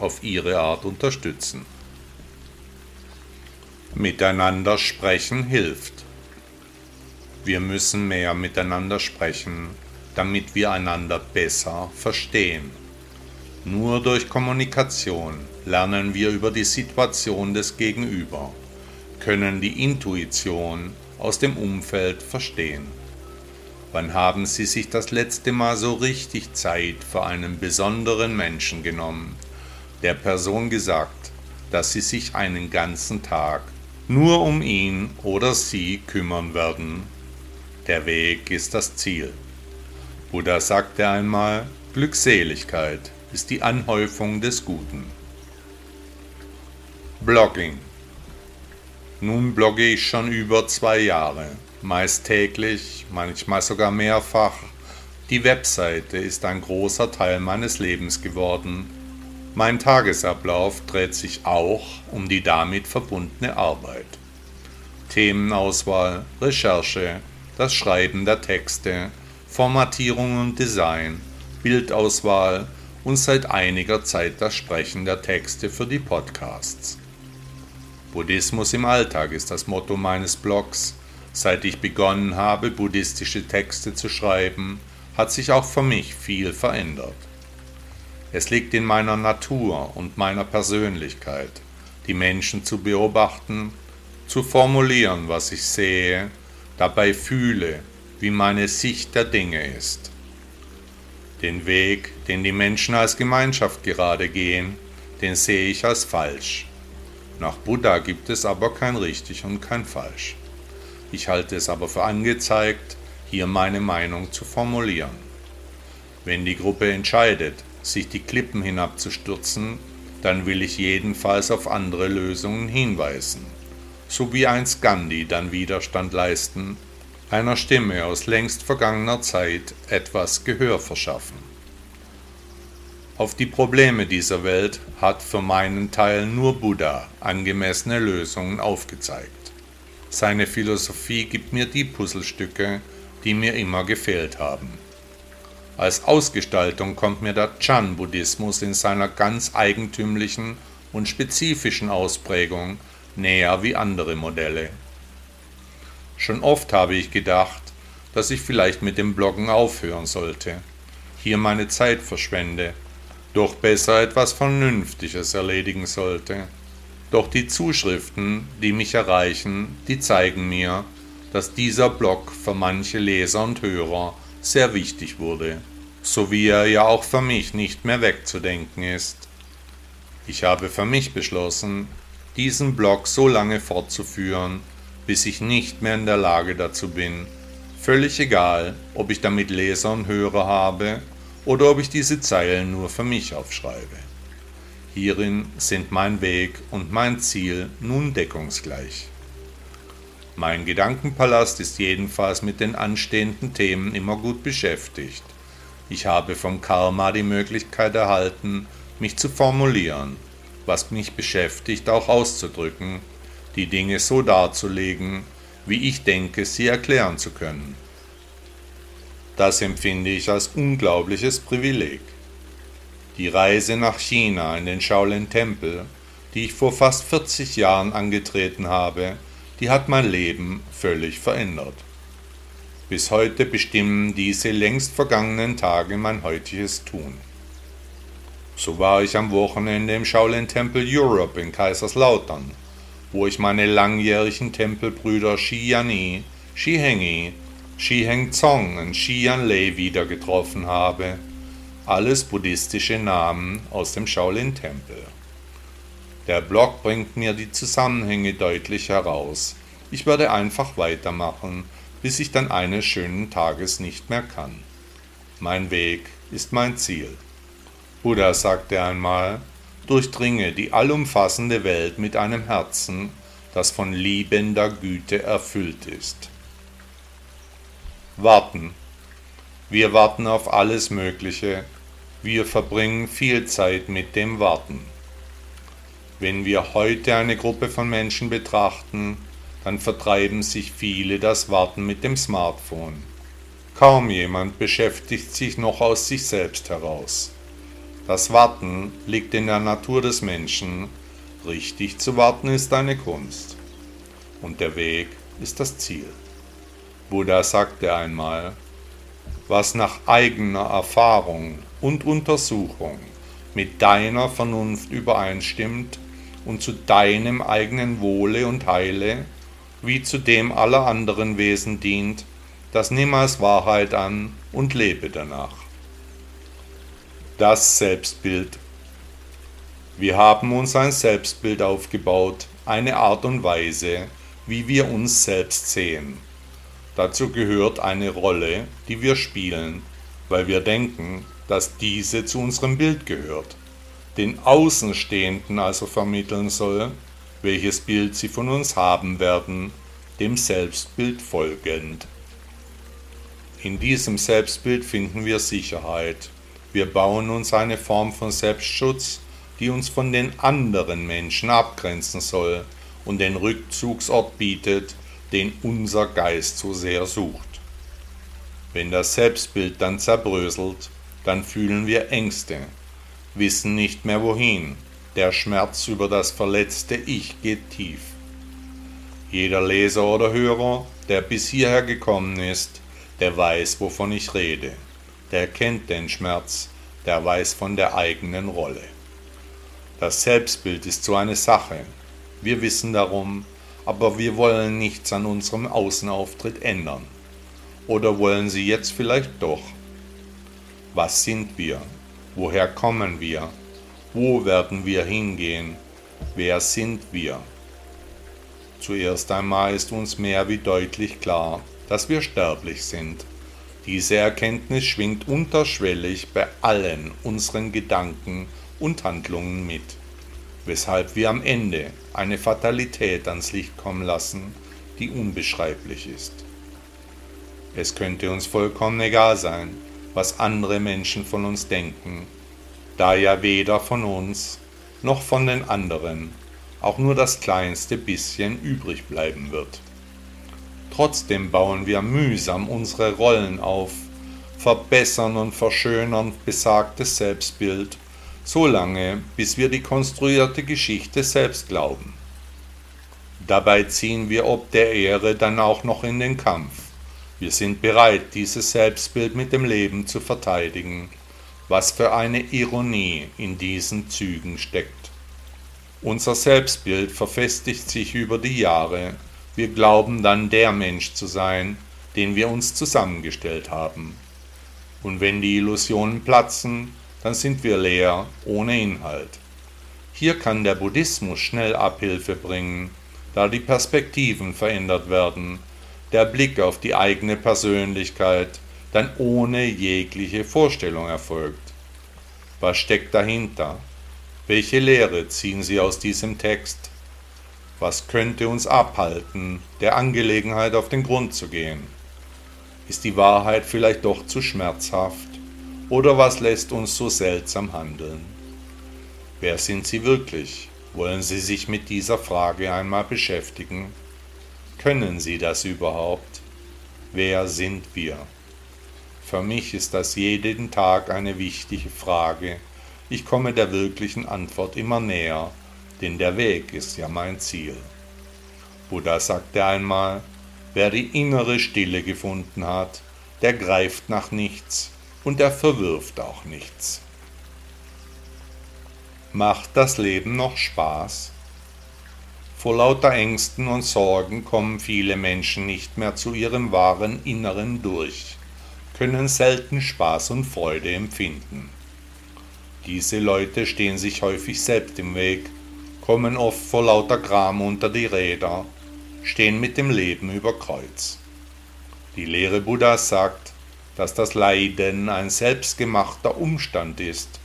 auf ihre Art unterstützen. Miteinander sprechen hilft. Wir müssen mehr miteinander sprechen, damit wir einander besser verstehen. Nur durch Kommunikation lernen wir über die Situation des Gegenüber, können die Intuition aus dem Umfeld verstehen. Wann haben Sie sich das letzte Mal so richtig Zeit für einen besonderen Menschen genommen der Person gesagt, dass sie sich einen ganzen Tag nur um ihn oder sie kümmern werden. Der Weg ist das Ziel. Buddha sagte einmal, Glückseligkeit ist die Anhäufung des Guten. Blogging. Nun blogge ich schon über zwei Jahre, meist täglich, manchmal sogar mehrfach. Die Webseite ist ein großer Teil meines Lebens geworden mein Tagesablauf dreht sich auch um die damit verbundene Arbeit. Themenauswahl, Recherche, das Schreiben der Texte, Formatierung und Design, Bildauswahl und seit einiger Zeit das Sprechen der Texte für die Podcasts. Buddhismus im Alltag ist das Motto meines Blogs. Seit ich begonnen habe, buddhistische Texte zu schreiben, hat sich auch für mich viel verändert. Es liegt in meiner Natur und meiner Persönlichkeit, die Menschen zu beobachten, zu formulieren, was ich sehe, dabei fühle, wie meine Sicht der Dinge ist. Den Weg, den die Menschen als Gemeinschaft gerade gehen, den sehe ich als falsch. Nach Buddha gibt es aber kein richtig und kein falsch. Ich halte es aber für angezeigt, hier meine Meinung zu formulieren. Wenn die Gruppe entscheidet, sich die Klippen hinabzustürzen, dann will ich jedenfalls auf andere Lösungen hinweisen, so wie einst Gandhi dann Widerstand leisten, einer Stimme aus längst vergangener Zeit etwas Gehör verschaffen. Auf die Probleme dieser Welt hat für meinen Teil nur Buddha angemessene Lösungen aufgezeigt. Seine Philosophie gibt mir die Puzzlestücke, die mir immer gefehlt haben. Als Ausgestaltung kommt mir der Chan-Buddhismus in seiner ganz eigentümlichen und spezifischen Ausprägung näher wie andere Modelle. Schon oft habe ich gedacht, dass ich vielleicht mit dem Bloggen aufhören sollte, hier meine Zeit verschwende, doch besser etwas Vernünftiges erledigen sollte. Doch die Zuschriften, die mich erreichen, die zeigen mir, dass dieser Blog für manche Leser und Hörer sehr wichtig wurde so wie er ja auch für mich nicht mehr wegzudenken ist. Ich habe für mich beschlossen, diesen Blog so lange fortzuführen, bis ich nicht mehr in der Lage dazu bin, völlig egal, ob ich damit Leser und Hörer habe oder ob ich diese Zeilen nur für mich aufschreibe. Hierin sind mein Weg und mein Ziel nun deckungsgleich. Mein Gedankenpalast ist jedenfalls mit den anstehenden Themen immer gut beschäftigt. Ich habe vom Karma die Möglichkeit erhalten, mich zu formulieren, was mich beschäftigt, auch auszudrücken, die Dinge so darzulegen, wie ich denke, sie erklären zu können. Das empfinde ich als unglaubliches Privileg. Die Reise nach China in den Shaolin-Tempel, die ich vor fast 40 Jahren angetreten habe, die hat mein Leben völlig verändert. Bis heute bestimmen diese längst vergangenen Tage mein heutiges Tun. So war ich am Wochenende im Shaolin Tempel Europe in Kaiserslautern, wo ich meine langjährigen Tempelbrüder Shi Yanyi, Shi Hengi, Shi Heng Zong und Shi Yan Lei wieder getroffen habe. Alles buddhistische Namen aus dem Shaolin Tempel. Der Blog bringt mir die Zusammenhänge deutlich heraus. Ich werde einfach weitermachen bis ich dann eines schönen Tages nicht mehr kann. Mein Weg ist mein Ziel. Buddha sagte einmal, durchdringe die allumfassende Welt mit einem Herzen, das von liebender Güte erfüllt ist. Warten. Wir warten auf alles Mögliche. Wir verbringen viel Zeit mit dem Warten. Wenn wir heute eine Gruppe von Menschen betrachten, dann vertreiben sich viele das Warten mit dem Smartphone. Kaum jemand beschäftigt sich noch aus sich selbst heraus. Das Warten liegt in der Natur des Menschen. Richtig zu warten ist eine Kunst. Und der Weg ist das Ziel. Buddha sagte einmal, was nach eigener Erfahrung und Untersuchung mit deiner Vernunft übereinstimmt und zu deinem eigenen Wohle und Heile wie zu dem aller anderen Wesen dient, das nimm als Wahrheit an und lebe danach. Das Selbstbild. Wir haben uns ein Selbstbild aufgebaut, eine Art und Weise, wie wir uns selbst sehen. Dazu gehört eine Rolle, die wir spielen, weil wir denken, dass diese zu unserem Bild gehört, den Außenstehenden also vermitteln soll, welches Bild sie von uns haben werden, dem Selbstbild folgend. In diesem Selbstbild finden wir Sicherheit. Wir bauen uns eine Form von Selbstschutz, die uns von den anderen Menschen abgrenzen soll und den Rückzugsort bietet, den unser Geist so sehr sucht. Wenn das Selbstbild dann zerbröselt, dann fühlen wir Ängste, wissen nicht mehr wohin. Der Schmerz über das verletzte Ich geht tief. Jeder Leser oder Hörer, der bis hierher gekommen ist, der weiß, wovon ich rede. Der kennt den Schmerz, der weiß von der eigenen Rolle. Das Selbstbild ist so eine Sache. Wir wissen darum, aber wir wollen nichts an unserem Außenauftritt ändern. Oder wollen Sie jetzt vielleicht doch? Was sind wir? Woher kommen wir? Wo werden wir hingehen? Wer sind wir? Zuerst einmal ist uns mehr wie deutlich klar, dass wir sterblich sind. Diese Erkenntnis schwingt unterschwellig bei allen unseren Gedanken und Handlungen mit weshalb wir am Ende eine Fatalität ans Licht kommen lassen, die unbeschreiblich ist. Es könnte uns vollkommen egal sein, was andere Menschen von uns denken, da ja weder von uns noch von den anderen auch nur das kleinste bisschen übrig bleiben wird. Trotzdem bauen wir mühsam unsere Rollen auf, verbessern und verschönern besagtes Selbstbild so lange, bis wir die konstruierte Geschichte selbst glauben. Dabei ziehen wir ob der Ehre dann auch noch in den Kampf. Wir sind bereit, dieses Selbstbild mit dem Leben zu verteidigen. Was für eine Ironie in diesen Zügen steckt. Unser Selbstbild verfestigt sich über die Jahre. Wir glauben dann der Mensch zu sein, den wir uns zusammengestellt haben. Und wenn die Illusionen platzen, dann sind wir leer, ohne Inhalt. Hier kann der Buddhismus schnell Abhilfe bringen, da die Perspektiven verändert werden, der Blick auf die eigene Persönlichkeit dann ohne jegliche Vorstellung erfolgt. Was steckt dahinter? Welche Lehre ziehen Sie aus diesem Text? Was könnte uns abhalten, der Angelegenheit auf den Grund zu gehen? Ist die Wahrheit vielleicht doch zu schmerzhaft? Oder was lässt uns so seltsam handeln? Wer sind Sie wirklich? Wollen Sie sich mit dieser Frage einmal beschäftigen? Können Sie das überhaupt? Wer sind wir? Für mich ist das jeden Tag eine wichtige Frage. Ich komme der wirklichen Antwort immer näher, denn der Weg ist ja mein Ziel. Buddha sagte einmal, wer die innere Stille gefunden hat, der greift nach nichts, und er verwirft auch nichts. Macht das Leben noch Spaß? Vor lauter Ängsten und Sorgen kommen viele Menschen nicht mehr zu ihrem wahren Inneren durch, können selten Spaß und Freude empfinden. Diese Leute stehen sich häufig selbst im Weg, kommen oft vor lauter Gram unter die Räder, stehen mit dem Leben über Kreuz. Die Lehre Buddhas sagt, dass das Leiden ein selbstgemachter Umstand ist,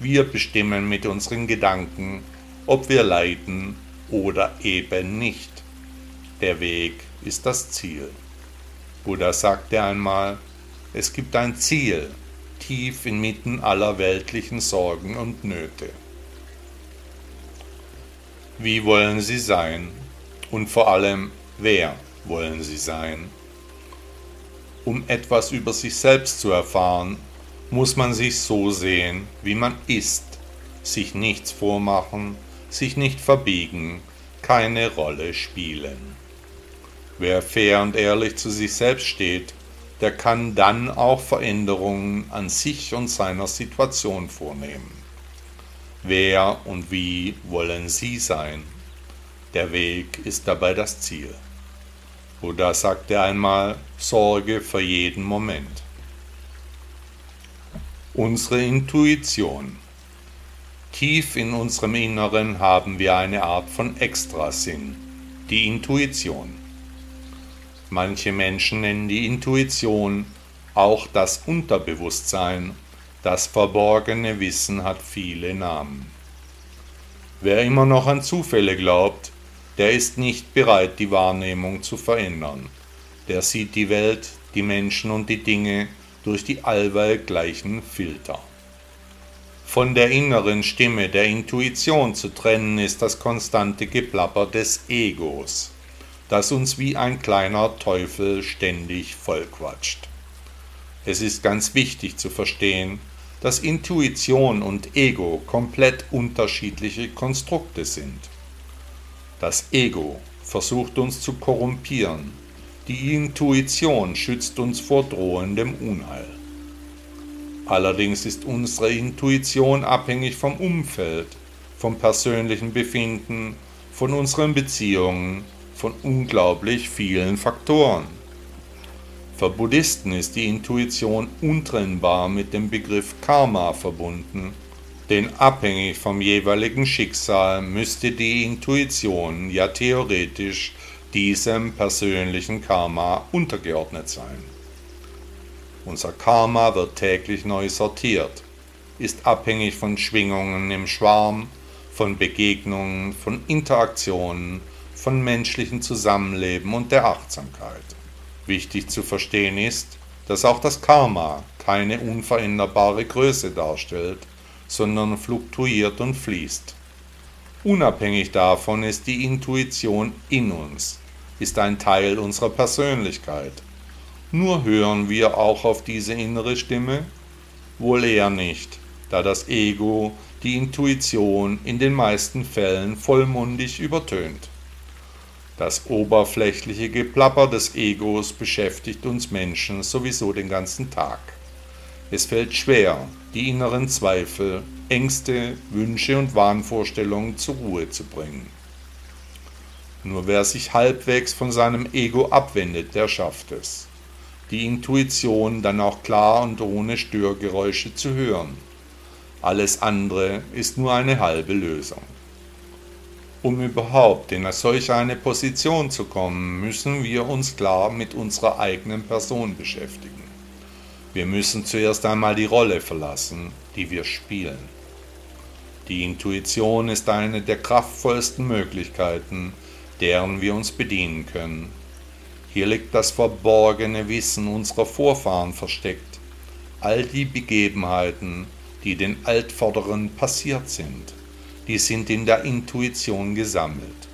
Wir bestimmen mit unseren Gedanken, ob wir leiden oder eben nicht. Der Weg ist das Ziel. Buddha sagte einmal, es gibt ein Ziel, tief inmitten aller weltlichen Sorgen und Nöte. Wie wollen Sie sein? Und vor allem, wer wollen Sie sein? Um etwas über sich selbst zu erfahren, muss man sich so sehen, wie man ist, sich nichts vormachen, sich nicht verbiegen, keine Rolle spielen. Wer fair und ehrlich zu sich selbst steht, der kann dann auch Veränderungen an sich und seiner Situation vornehmen. Wer und wie wollen Sie sein? Der Weg ist dabei das Ziel. Buddha sagte einmal, Sorge für jeden Moment. Unsere Intuition. Tief in unserem Inneren haben wir eine Art von Extrasinn, die Intuition. Manche Menschen nennen die Intuition auch das Unterbewusstsein. Das verborgene Wissen hat viele Namen. Wer immer noch an Zufälle glaubt, der ist nicht bereit, die Wahrnehmung zu verändern. Der sieht die Welt, die Menschen und die Dinge durch die allweil gleichen Filter. Von der inneren Stimme der Intuition zu trennen ist das konstante Geplapper des Egos, das uns wie ein kleiner Teufel ständig vollquatscht. Es ist ganz wichtig zu verstehen, dass Intuition und Ego komplett unterschiedliche Konstrukte sind. Das Ego versucht uns zu korrumpieren, die Intuition schützt uns vor drohendem Unheil. Allerdings ist unsere Intuition abhängig vom Umfeld, vom persönlichen Befinden, von unseren Beziehungen, von unglaublich vielen Faktoren. Für Buddhisten ist die Intuition untrennbar mit dem Begriff Karma verbunden, denn abhängig vom jeweiligen Schicksal müsste die Intuition ja theoretisch diesem persönlichen Karma untergeordnet sein. Unser Karma wird täglich neu sortiert, ist abhängig von Schwingungen im Schwarm, von Begegnungen, von Interaktionen, von menschlichem Zusammenleben und der Achtsamkeit. Wichtig zu verstehen ist, dass auch das Karma keine unveränderbare Größe darstellt, sondern fluktuiert und fließt. Unabhängig davon ist die Intuition in uns, ist ein Teil unserer Persönlichkeit. Nur hören wir auch auf diese innere Stimme? Wohl eher nicht, da das Ego die Intuition in den meisten Fällen vollmundig übertönt. Das oberflächliche Geplapper des Egos beschäftigt uns Menschen sowieso den ganzen Tag. Es fällt schwer, die inneren Zweifel, Ängste, Wünsche und Wahnvorstellungen zur Ruhe zu bringen. Nur wer sich halbwegs von seinem Ego abwendet, der schafft es. Die Intuition dann auch klar und ohne Störgeräusche zu hören. Alles andere ist nur eine halbe Lösung. Um überhaupt in solch eine Position zu kommen, müssen wir uns klar mit unserer eigenen Person beschäftigen. Wir müssen zuerst einmal die Rolle verlassen, die wir spielen. Die Intuition ist eine der kraftvollsten Möglichkeiten, deren wir uns bedienen können. Hier liegt das verborgene Wissen unserer Vorfahren versteckt, all die Begebenheiten, die den Altvorderen passiert sind, die sind in der Intuition gesammelt.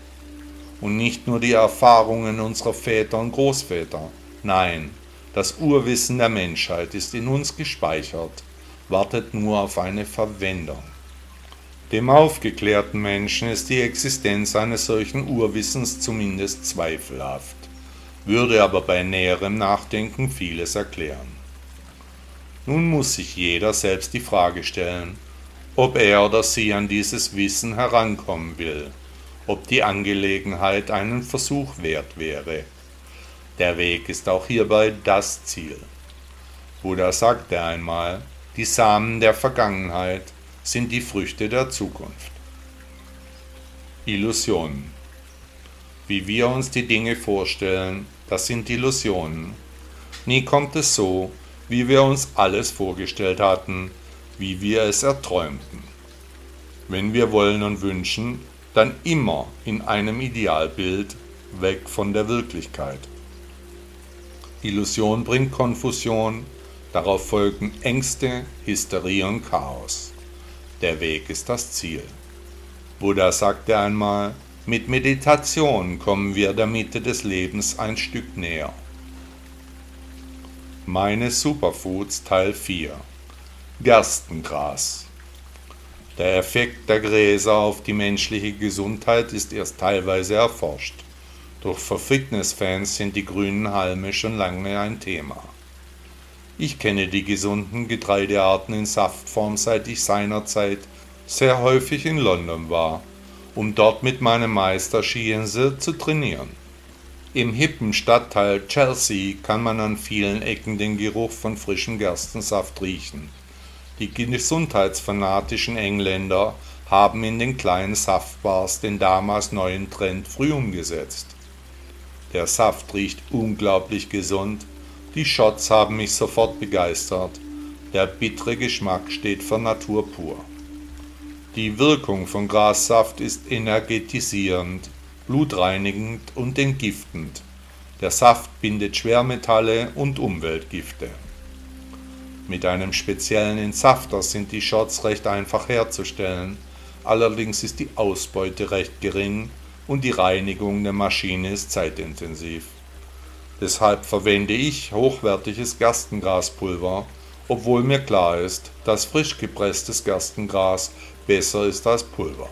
Und nicht nur die Erfahrungen unserer Väter und Großväter, nein, das Urwissen der Menschheit ist in uns gespeichert, wartet nur auf eine Verwendung. Dem aufgeklärten Menschen ist die Existenz eines solchen Urwissens zumindest zweifelhaft, würde aber bei näherem Nachdenken vieles erklären. Nun muss sich jeder selbst die Frage stellen, ob er oder sie an dieses Wissen herankommen will, ob die Angelegenheit einen Versuch wert wäre. Der Weg ist auch hierbei das Ziel. Buddha sagte einmal, die Samen der Vergangenheit sind die Früchte der Zukunft. Illusionen. Wie wir uns die Dinge vorstellen, das sind Illusionen. Nie kommt es so, wie wir uns alles vorgestellt hatten, wie wir es erträumten. Wenn wir wollen und wünschen, dann immer in einem Idealbild weg von der Wirklichkeit. Illusion bringt Konfusion, darauf folgen Ängste, Hysterie und Chaos. Der Weg ist das Ziel. Buddha sagte einmal, mit Meditation kommen wir der Mitte des Lebens ein Stück näher. Meine Superfoods Teil 4 Gerstengras Der Effekt der Gräser auf die menschliche Gesundheit ist erst teilweise erforscht. Doch für Fitnessfans sind die grünen Halme schon lange ein Thema. Ich kenne die gesunden Getreidearten in Saftform, seit ich seinerzeit sehr häufig in London war, um dort mit meinem Meister Schiense zu trainieren. Im hippen Stadtteil Chelsea kann man an vielen Ecken den Geruch von frischem Gerstensaft riechen. Die gesundheitsfanatischen Engländer haben in den kleinen Saftbars den damals neuen Trend früh umgesetzt. Der Saft riecht unglaublich gesund. Die Shots haben mich sofort begeistert. Der bittere Geschmack steht für Natur pur. Die Wirkung von Grassaft ist energetisierend, blutreinigend und entgiftend. Der Saft bindet Schwermetalle und Umweltgifte. Mit einem speziellen Entsafter sind die Shots recht einfach herzustellen, allerdings ist die Ausbeute recht gering und die Reinigung der Maschine ist zeitintensiv. Deshalb verwende ich hochwertiges Gerstengraspulver, obwohl mir klar ist, dass frisch gepresstes Gerstengras besser ist als Pulver.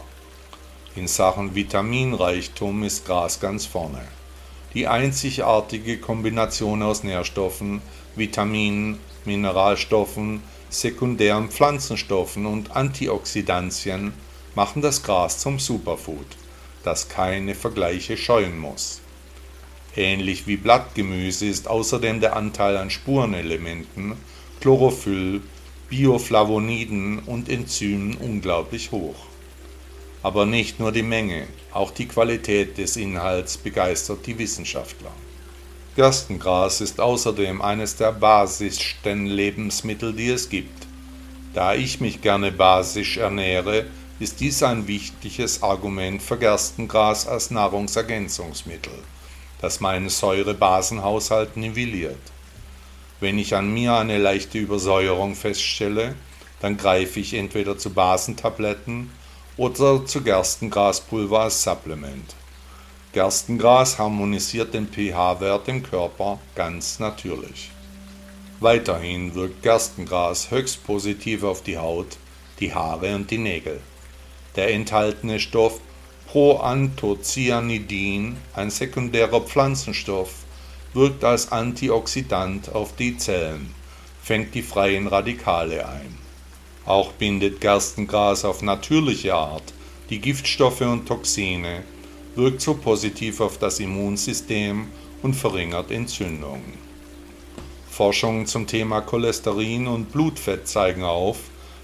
In Sachen Vitaminreichtum ist Gras ganz vorne. Die einzigartige Kombination aus Nährstoffen, Vitaminen, Mineralstoffen, sekundären Pflanzenstoffen und Antioxidantien machen das Gras zum Superfood das keine Vergleiche scheuen muss. Ähnlich wie Blattgemüse ist außerdem der Anteil an Spurenelementen, Chlorophyll, Bioflavoniden und Enzymen unglaublich hoch. Aber nicht nur die Menge, auch die Qualität des Inhalts begeistert die Wissenschaftler. Gerstengras ist außerdem eines der basischsten Lebensmittel, die es gibt. Da ich mich gerne basisch ernähre, ist dies ein wichtiges Argument für Gerstengras als Nahrungsergänzungsmittel, das meinen Säurebasenhaushalt nivelliert. Wenn ich an mir eine leichte Übersäuerung feststelle, dann greife ich entweder zu Basentabletten oder zu Gerstengraspulver als Supplement. Gerstengras harmonisiert den pH-Wert im Körper ganz natürlich. Weiterhin wirkt Gerstengras höchst positiv auf die Haut, die Haare und die Nägel. Der enthaltene Stoff Proanthocyanidin, ein sekundärer Pflanzenstoff, wirkt als Antioxidant auf die Zellen, fängt die freien Radikale ein. Auch bindet Gerstengras auf natürliche Art die Giftstoffe und Toxine, wirkt so positiv auf das Immunsystem und verringert Entzündungen. Forschungen zum Thema Cholesterin und Blutfett zeigen auf,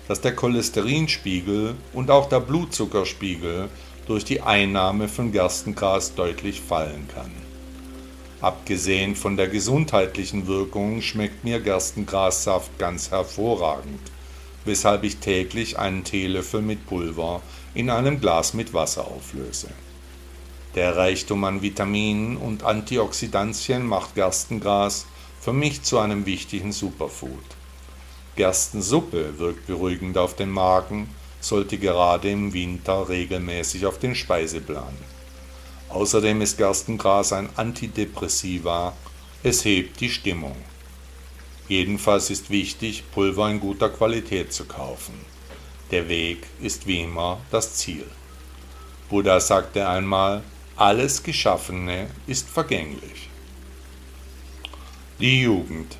dass der Cholesterinspiegel und auch der Blutzuckerspiegel durch die Einnahme von Gerstengras deutlich fallen kann. Abgesehen von der gesundheitlichen Wirkung schmeckt mir Gerstengrassaft ganz hervorragend, weshalb ich täglich einen Teelöffel mit Pulver in einem Glas mit Wasser auflöse. Der Reichtum an Vitaminen und Antioxidantien macht Gerstengras für mich zu einem wichtigen Superfood. Gerstensuppe wirkt beruhigend auf den Magen, sollte gerade im Winter regelmäßig auf den Speiseplan. Außerdem ist Gerstengras ein Antidepressiva, es hebt die Stimmung. Jedenfalls ist wichtig, Pulver in guter Qualität zu kaufen. Der Weg ist wie immer das Ziel. Buddha sagte einmal, alles Geschaffene ist vergänglich. Die Jugend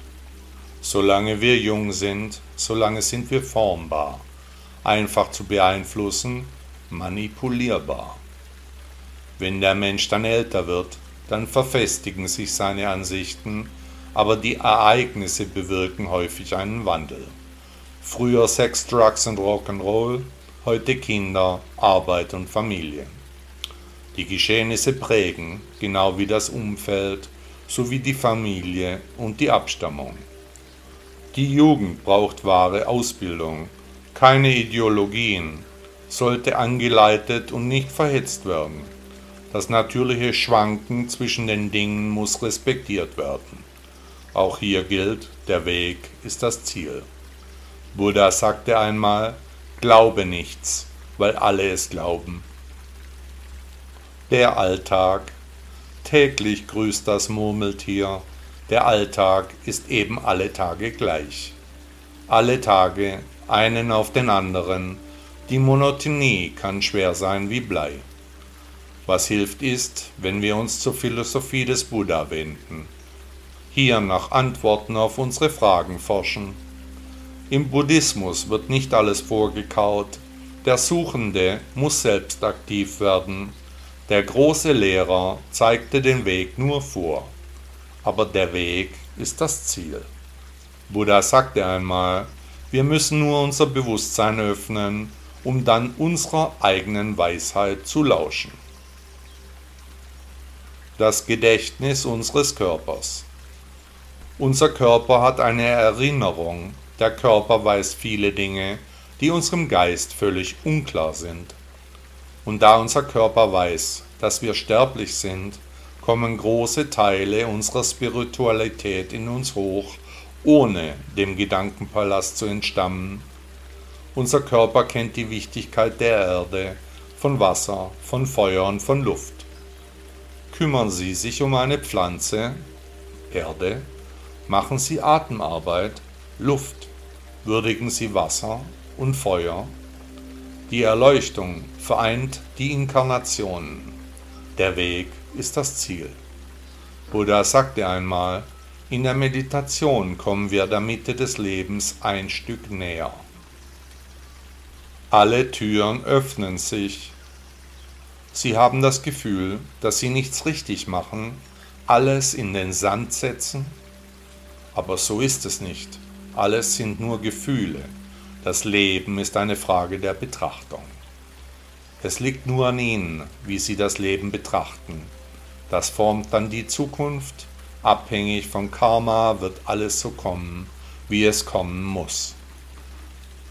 Solange wir jung sind, solange sind wir formbar, einfach zu beeinflussen, manipulierbar. Wenn der Mensch dann älter wird, dann verfestigen sich seine Ansichten, aber die Ereignisse bewirken häufig einen Wandel. Früher Sex, Drugs und Rock'n'Roll, heute Kinder, Arbeit und Familie. Die Geschehnisse prägen, genau wie das Umfeld, sowie die Familie und die Abstammung. Die Jugend braucht wahre Ausbildung, Keine Ideologien sollte angeleitet und nicht verhetzt werden. Das natürliche Schwanken zwischen den Dingen muss respektiert werden. Auch hier gilt, der Weg ist das Ziel. Buddha sagte einmal, glaube nichts, weil alle es glauben. Der Alltag. Täglich grüßt das Murmeltier. Der Alltag ist eben alle Tage gleich. Alle Tage, einen auf den anderen. Die Monotonie kann schwer sein wie Blei. Was hilft ist, wenn wir uns zur Philosophie des Buddha wenden. Hier nach Antworten auf unsere Fragen forschen. Im Buddhismus wird nicht alles vorgekaut. Der Suchende muss selbst aktiv werden. Der große Lehrer zeigte den Weg nur vor. Aber der Weg ist das Ziel. Buddha sagte einmal, wir müssen nur unser Bewusstsein öffnen, um dann unserer eigenen Weisheit zu lauschen das Gedächtnis unseres Körpers. Unser Körper hat eine Erinnerung, der Körper weiß viele Dinge, die unserem Geist völlig unklar sind. Und da unser Körper weiß, dass wir sterblich sind, kommen große Teile unserer Spiritualität in uns hoch, ohne dem Gedankenpalast zu entstammen. Unser Körper kennt die Wichtigkeit der Erde, von Wasser, von Feuer und von Luft. Kümmern Sie sich um eine Pflanze, Erde, machen Sie Atemarbeit, Luft, würdigen Sie Wasser und Feuer. Die Erleuchtung vereint die Inkarnationen. Der Weg ist das Ziel. Buddha sagte einmal, in der Meditation kommen wir der Mitte des Lebens ein Stück näher. Alle Türen öffnen sich Sie haben das Gefühl, dass Sie nichts richtig machen, alles in den Sand setzen? Aber so ist es nicht. Alles sind nur Gefühle. Das Leben ist eine Frage der Betrachtung. Es liegt nur an Ihnen, wie Sie das Leben betrachten. Das formt dann die Zukunft. Abhängig von Karma wird alles so kommen, wie es kommen muss.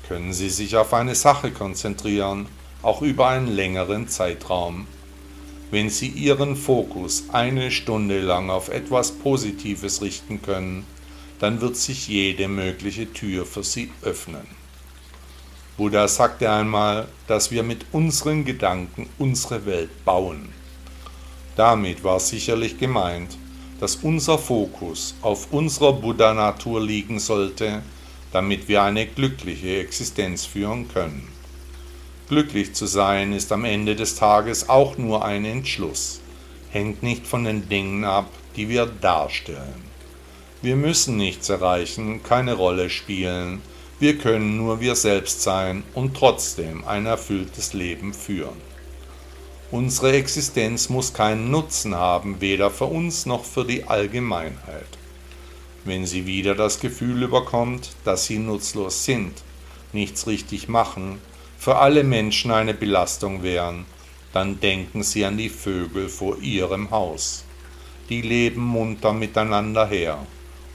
Können Sie sich auf eine Sache konzentrieren, auch über einen längeren Zeitraum. Wenn Sie Ihren Fokus eine Stunde lang auf etwas Positives richten können, dann wird sich jede mögliche Tür für Sie öffnen. Buddha sagte einmal, dass wir mit unseren Gedanken unsere Welt bauen. Damit war sicherlich gemeint, dass unser Fokus auf unserer Buddha-Natur liegen sollte, damit wir eine glückliche Existenz führen können. Glücklich zu sein ist am Ende des Tages auch nur ein Entschluss, hängt nicht von den Dingen ab, die wir darstellen. Wir müssen nichts erreichen, keine Rolle spielen, wir können nur wir selbst sein und trotzdem ein erfülltes Leben führen. Unsere Existenz muss keinen Nutzen haben, weder für uns noch für die Allgemeinheit. Wenn sie wieder das Gefühl überkommt, dass sie nutzlos sind, nichts richtig machen, für alle Menschen eine Belastung wären, dann denken Sie an die Vögel vor Ihrem Haus. Die leben munter miteinander her,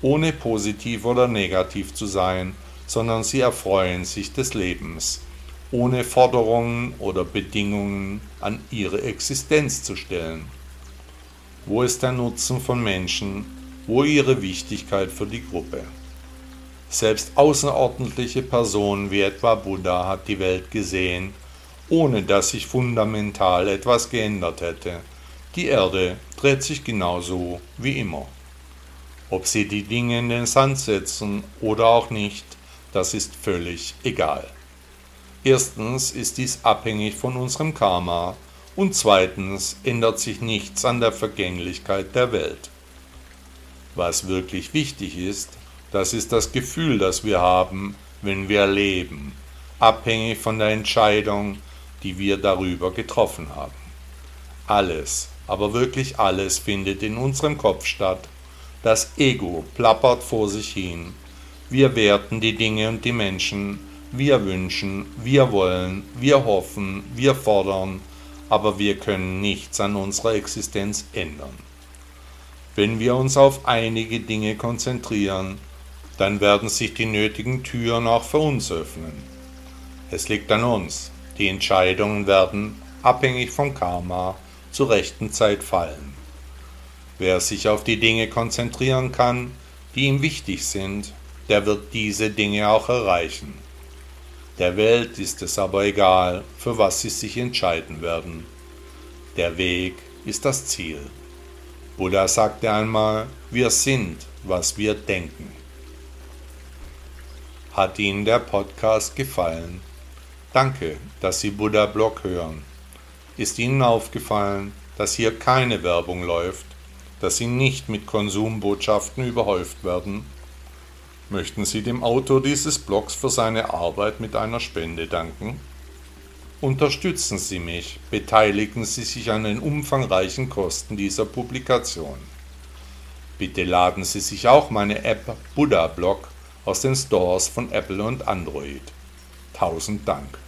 ohne positiv oder negativ zu sein, sondern sie erfreuen sich des Lebens, ohne Forderungen oder Bedingungen an ihre Existenz zu stellen. Wo ist der Nutzen von Menschen, wo ihre Wichtigkeit für die Gruppe? Selbst außerordentliche Personen wie etwa Buddha hat die Welt gesehen, ohne dass sich fundamental etwas geändert hätte. Die Erde dreht sich genauso wie immer. Ob sie die Dinge in den Sand setzen oder auch nicht, das ist völlig egal. Erstens ist dies abhängig von unserem Karma und zweitens ändert sich nichts an der Vergänglichkeit der Welt. Was wirklich wichtig ist, das ist das Gefühl, das wir haben, wenn wir leben, abhängig von der Entscheidung, die wir darüber getroffen haben. Alles, aber wirklich alles findet in unserem Kopf statt. Das Ego plappert vor sich hin. Wir werten die Dinge und die Menschen, wir wünschen, wir wollen, wir hoffen, wir fordern, aber wir können nichts an unserer Existenz ändern. Wenn wir uns auf einige Dinge konzentrieren, dann werden sich die nötigen Türen auch für uns öffnen. Es liegt an uns. Die Entscheidungen werden, abhängig vom Karma, zur rechten Zeit fallen. Wer sich auf die Dinge konzentrieren kann, die ihm wichtig sind, der wird diese Dinge auch erreichen. Der Welt ist es aber egal, für was sie sich entscheiden werden. Der Weg ist das Ziel. Buddha sagte einmal, wir sind, was wir denken. Hat Ihnen der Podcast gefallen? Danke, dass Sie Buddha Blog hören. Ist Ihnen aufgefallen, dass hier keine Werbung läuft, dass Sie nicht mit Konsumbotschaften überhäuft werden? Möchten Sie dem Autor dieses Blogs für seine Arbeit mit einer Spende danken? Unterstützen Sie mich, beteiligen Sie sich an den umfangreichen Kosten dieser Publikation. Bitte laden Sie sich auch meine App Buddha Blog aus den Stores von Apple und Android. Tausend Dank.